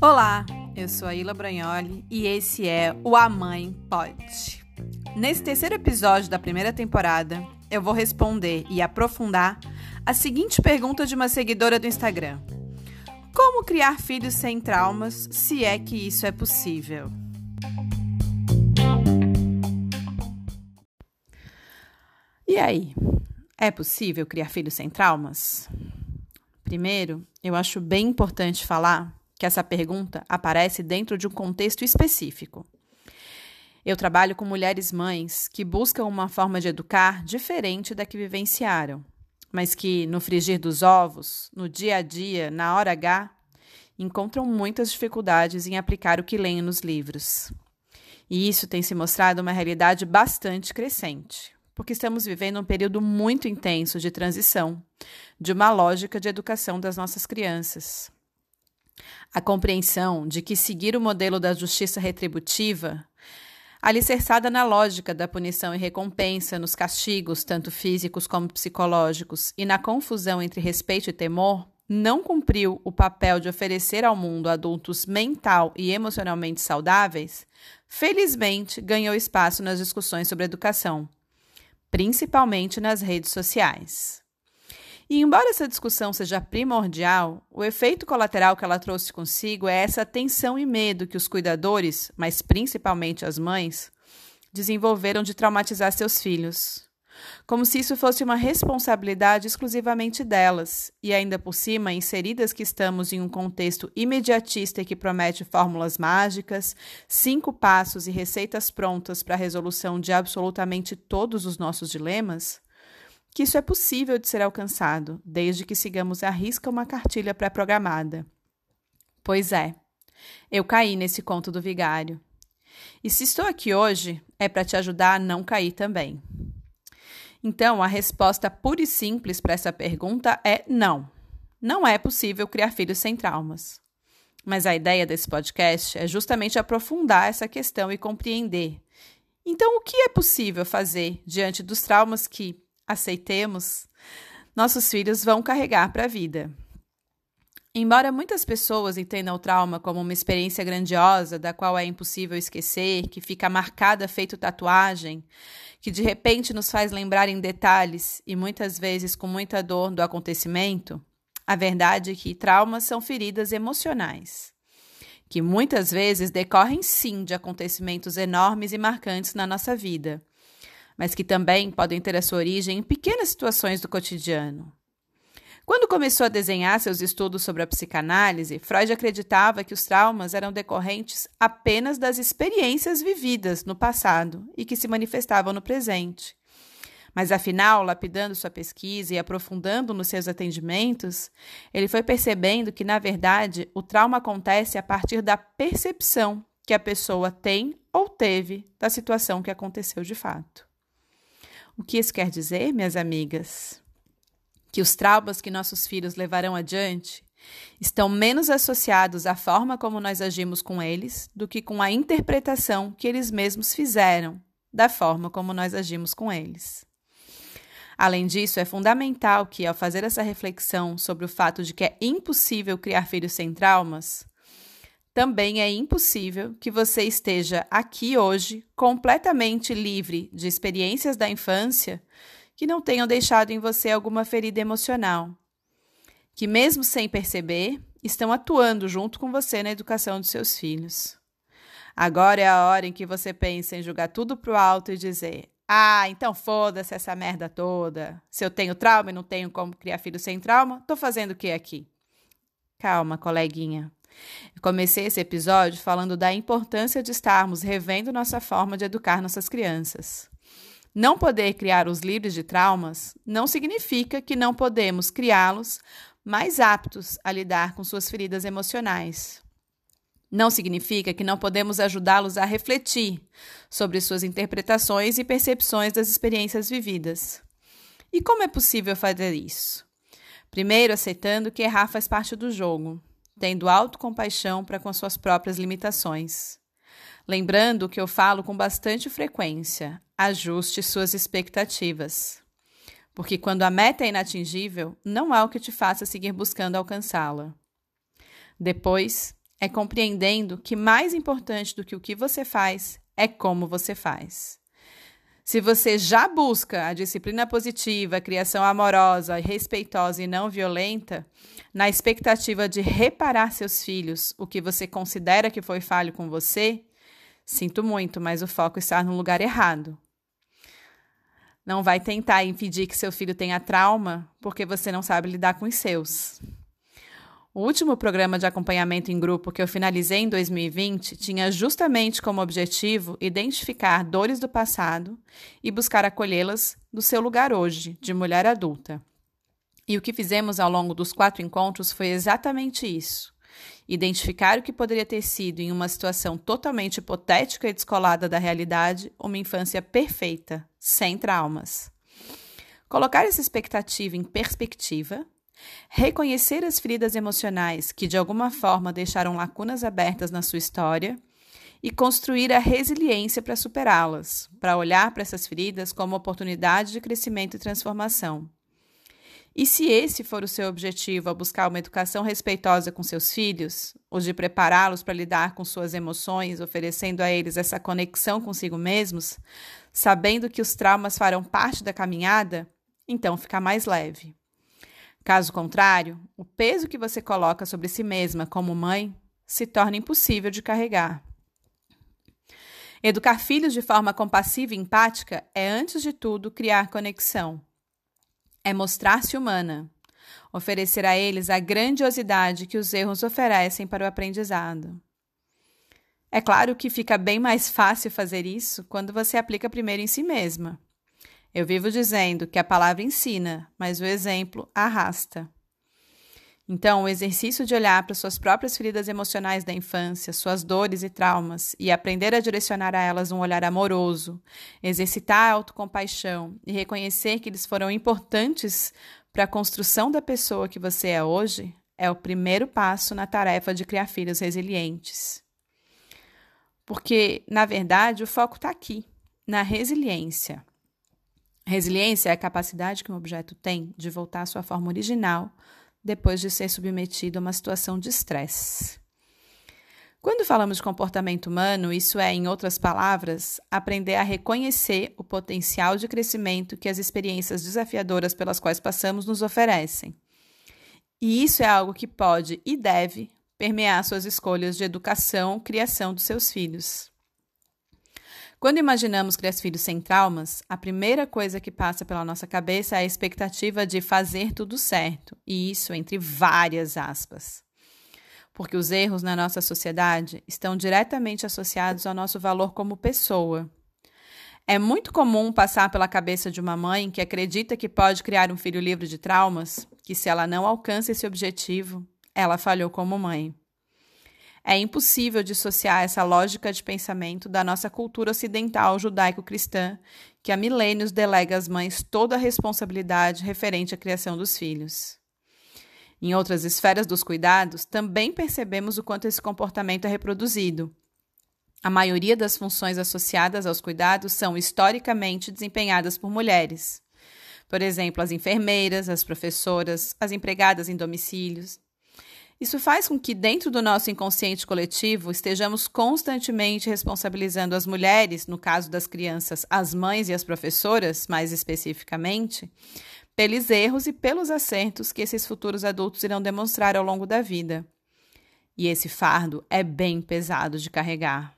Olá, eu sou a Ila Bragnoli e esse é o A Mãe Pode. Nesse terceiro episódio da primeira temporada, eu vou responder e aprofundar a seguinte pergunta de uma seguidora do Instagram: Como criar filhos sem traumas, se é que isso é possível? E aí, é possível criar filhos sem traumas? Primeiro, eu acho bem importante falar que essa pergunta aparece dentro de um contexto específico. Eu trabalho com mulheres mães que buscam uma forma de educar diferente da que vivenciaram, mas que, no frigir dos ovos, no dia a dia, na hora H, encontram muitas dificuldades em aplicar o que leem nos livros. E isso tem se mostrado uma realidade bastante crescente porque estamos vivendo um período muito intenso de transição de uma lógica de educação das nossas crianças. A compreensão de que seguir o modelo da justiça retributiva, alicerçada na lógica da punição e recompensa, nos castigos, tanto físicos como psicológicos, e na confusão entre respeito e temor, não cumpriu o papel de oferecer ao mundo adultos mental e emocionalmente saudáveis, felizmente ganhou espaço nas discussões sobre educação, principalmente nas redes sociais. E embora essa discussão seja primordial, o efeito colateral que ela trouxe consigo é essa tensão e medo que os cuidadores, mas principalmente as mães, desenvolveram de traumatizar seus filhos como se isso fosse uma responsabilidade exclusivamente delas, e ainda por cima, inseridas que estamos em um contexto imediatista que promete fórmulas mágicas, cinco passos e receitas prontas para a resolução de absolutamente todos os nossos dilemas, que isso é possível de ser alcançado, desde que sigamos à risca uma cartilha pré-programada. Pois é, eu caí nesse conto do vigário. E se estou aqui hoje, é para te ajudar a não cair também. Então, a resposta pura e simples para essa pergunta é não. Não é possível criar filhos sem traumas. Mas a ideia desse podcast é justamente aprofundar essa questão e compreender. Então, o que é possível fazer diante dos traumas que, aceitemos, nossos filhos vão carregar para a vida? Embora muitas pessoas entendam o trauma como uma experiência grandiosa, da qual é impossível esquecer, que fica marcada feito tatuagem, que de repente nos faz lembrar em detalhes e muitas vezes com muita dor do acontecimento, a verdade é que traumas são feridas emocionais, que muitas vezes decorrem sim de acontecimentos enormes e marcantes na nossa vida, mas que também podem ter a sua origem em pequenas situações do cotidiano. Quando começou a desenhar seus estudos sobre a psicanálise, Freud acreditava que os traumas eram decorrentes apenas das experiências vividas no passado e que se manifestavam no presente. Mas afinal, lapidando sua pesquisa e aprofundando nos seus atendimentos, ele foi percebendo que, na verdade, o trauma acontece a partir da percepção que a pessoa tem ou teve da situação que aconteceu de fato. O que isso quer dizer, minhas amigas? Que os traumas que nossos filhos levarão adiante estão menos associados à forma como nós agimos com eles do que com a interpretação que eles mesmos fizeram da forma como nós agimos com eles. Além disso, é fundamental que, ao fazer essa reflexão sobre o fato de que é impossível criar filhos sem traumas, também é impossível que você esteja aqui hoje completamente livre de experiências da infância que não tenham deixado em você alguma ferida emocional, que, mesmo sem perceber, estão atuando junto com você na educação dos seus filhos. Agora é a hora em que você pensa em jogar tudo pro alto e dizer: Ah, então foda-se essa merda toda. Se eu tenho trauma e não tenho como criar filho sem trauma, tô fazendo o que aqui? Calma, coleguinha. Eu comecei esse episódio falando da importância de estarmos revendo nossa forma de educar nossas crianças. Não poder criar os livres de traumas não significa que não podemos criá-los mais aptos a lidar com suas feridas emocionais. Não significa que não podemos ajudá-los a refletir sobre suas interpretações e percepções das experiências vividas. E como é possível fazer isso? Primeiro, aceitando que errar faz parte do jogo, tendo autocompaixão para com suas próprias limitações. Lembrando que eu falo com bastante frequência: ajuste suas expectativas. Porque quando a meta é inatingível, não há o que te faça seguir buscando alcançá-la. Depois, é compreendendo que mais importante do que o que você faz é como você faz. Se você já busca a disciplina positiva, a criação amorosa, respeitosa e não violenta, na expectativa de reparar seus filhos, o que você considera que foi falho com você, sinto muito, mas o foco está no lugar errado. Não vai tentar impedir que seu filho tenha trauma porque você não sabe lidar com os seus. O último programa de acompanhamento em grupo que eu finalizei em 2020 tinha justamente como objetivo identificar dores do passado e buscar acolhê-las do seu lugar hoje, de mulher adulta. E o que fizemos ao longo dos quatro encontros foi exatamente isso. Identificar o que poderia ter sido, em uma situação totalmente hipotética e descolada da realidade, uma infância perfeita, sem traumas. Colocar essa expectativa em perspectiva Reconhecer as feridas emocionais que de alguma forma deixaram lacunas abertas na sua história e construir a resiliência para superá-las, para olhar para essas feridas como oportunidade de crescimento e transformação. E se esse for o seu objetivo ao buscar uma educação respeitosa com seus filhos, ou de prepará-los para lidar com suas emoções, oferecendo a eles essa conexão consigo mesmos, sabendo que os traumas farão parte da caminhada, então fica mais leve. Caso contrário, o peso que você coloca sobre si mesma como mãe se torna impossível de carregar. Educar filhos de forma compassiva e empática é, antes de tudo, criar conexão. É mostrar-se humana, oferecer a eles a grandiosidade que os erros oferecem para o aprendizado. É claro que fica bem mais fácil fazer isso quando você aplica primeiro em si mesma. Eu vivo dizendo que a palavra ensina, mas o exemplo arrasta. Então, o exercício de olhar para suas próprias feridas emocionais da infância, suas dores e traumas, e aprender a direcionar a elas um olhar amoroso, exercitar a autocompaixão e reconhecer que eles foram importantes para a construção da pessoa que você é hoje, é o primeiro passo na tarefa de criar filhos resilientes. Porque, na verdade, o foco está aqui, na resiliência. Resiliência é a capacidade que um objeto tem de voltar à sua forma original depois de ser submetido a uma situação de estresse. Quando falamos de comportamento humano, isso é, em outras palavras, aprender a reconhecer o potencial de crescimento que as experiências desafiadoras pelas quais passamos nos oferecem. E isso é algo que pode e deve permear suas escolhas de educação, criação dos seus filhos. Quando imaginamos criar filhos sem traumas, a primeira coisa que passa pela nossa cabeça é a expectativa de fazer tudo certo, e isso entre várias aspas. Porque os erros na nossa sociedade estão diretamente associados ao nosso valor como pessoa. É muito comum passar pela cabeça de uma mãe que acredita que pode criar um filho livre de traumas, que se ela não alcança esse objetivo, ela falhou como mãe. É impossível dissociar essa lógica de pensamento da nossa cultura ocidental judaico-cristã, que há milênios delega às mães toda a responsabilidade referente à criação dos filhos. Em outras esferas dos cuidados, também percebemos o quanto esse comportamento é reproduzido. A maioria das funções associadas aos cuidados são historicamente desempenhadas por mulheres. Por exemplo, as enfermeiras, as professoras, as empregadas em domicílios, isso faz com que, dentro do nosso inconsciente coletivo, estejamos constantemente responsabilizando as mulheres, no caso das crianças, as mães e as professoras, mais especificamente, pelos erros e pelos acertos que esses futuros adultos irão demonstrar ao longo da vida. E esse fardo é bem pesado de carregar.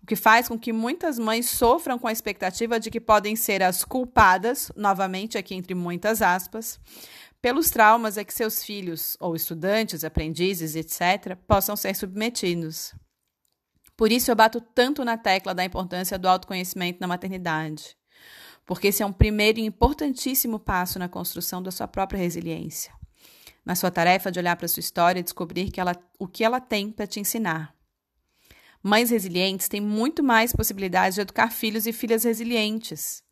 O que faz com que muitas mães sofram com a expectativa de que podem ser as culpadas, novamente aqui entre muitas aspas, pelos traumas a que seus filhos, ou estudantes, aprendizes, etc., possam ser submetidos. Por isso eu bato tanto na tecla da importância do autoconhecimento na maternidade, porque esse é um primeiro e importantíssimo passo na construção da sua própria resiliência, na sua tarefa de olhar para sua história e descobrir que ela, o que ela tem para te ensinar. Mães resilientes têm muito mais possibilidades de educar filhos e filhas resilientes.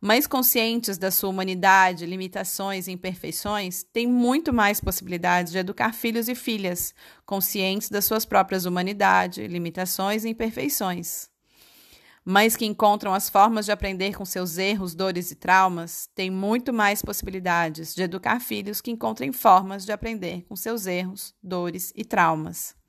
Mães conscientes da sua humanidade, limitações e imperfeições têm muito mais possibilidades de educar filhos e filhas conscientes das suas próprias humanidade, limitações e imperfeições. Mães que encontram as formas de aprender com seus erros, dores e traumas têm muito mais possibilidades de educar filhos que encontrem formas de aprender com seus erros, dores e traumas.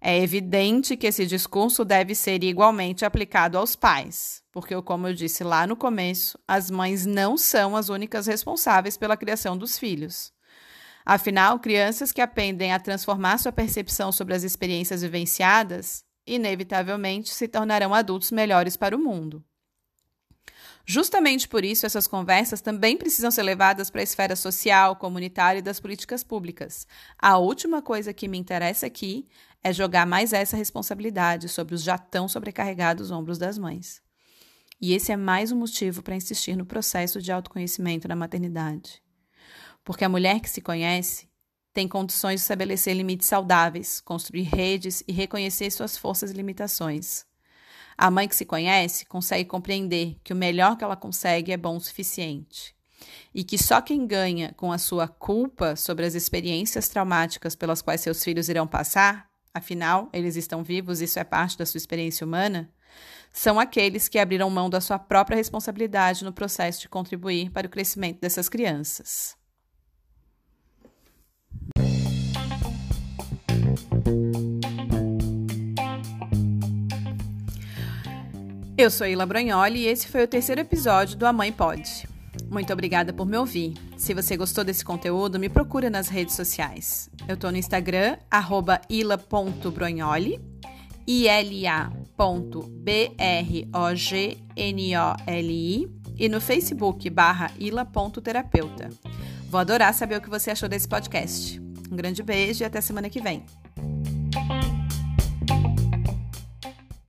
É evidente que esse discurso deve ser igualmente aplicado aos pais, porque, como eu disse lá no começo, as mães não são as únicas responsáveis pela criação dos filhos. Afinal, crianças que aprendem a transformar sua percepção sobre as experiências vivenciadas, inevitavelmente se tornarão adultos melhores para o mundo. Justamente por isso, essas conversas também precisam ser levadas para a esfera social, comunitária e das políticas públicas. A última coisa que me interessa aqui é jogar mais essa responsabilidade sobre os já tão sobrecarregados ombros das mães. E esse é mais um motivo para insistir no processo de autoconhecimento na maternidade. Porque a mulher que se conhece tem condições de estabelecer limites saudáveis, construir redes e reconhecer suas forças e limitações. A mãe que se conhece consegue compreender que o melhor que ela consegue é bom o suficiente. E que só quem ganha com a sua culpa sobre as experiências traumáticas pelas quais seus filhos irão passar afinal, eles estão vivos, isso é parte da sua experiência humana, são aqueles que abriram mão da sua própria responsabilidade no processo de contribuir para o crescimento dessas crianças. Eu sou Ila Brognoli e esse foi o terceiro episódio do A Mãe Pode. Muito obrigada por me ouvir. Se você gostou desse conteúdo, me procura nas redes sociais. Eu estou no Instagram, ila.brognoli, I-L-A.B-R-O-G-N-O-L-I e no Facebook, barra ila.terapeuta. Vou adorar saber o que você achou desse podcast. Um grande beijo e até semana que vem.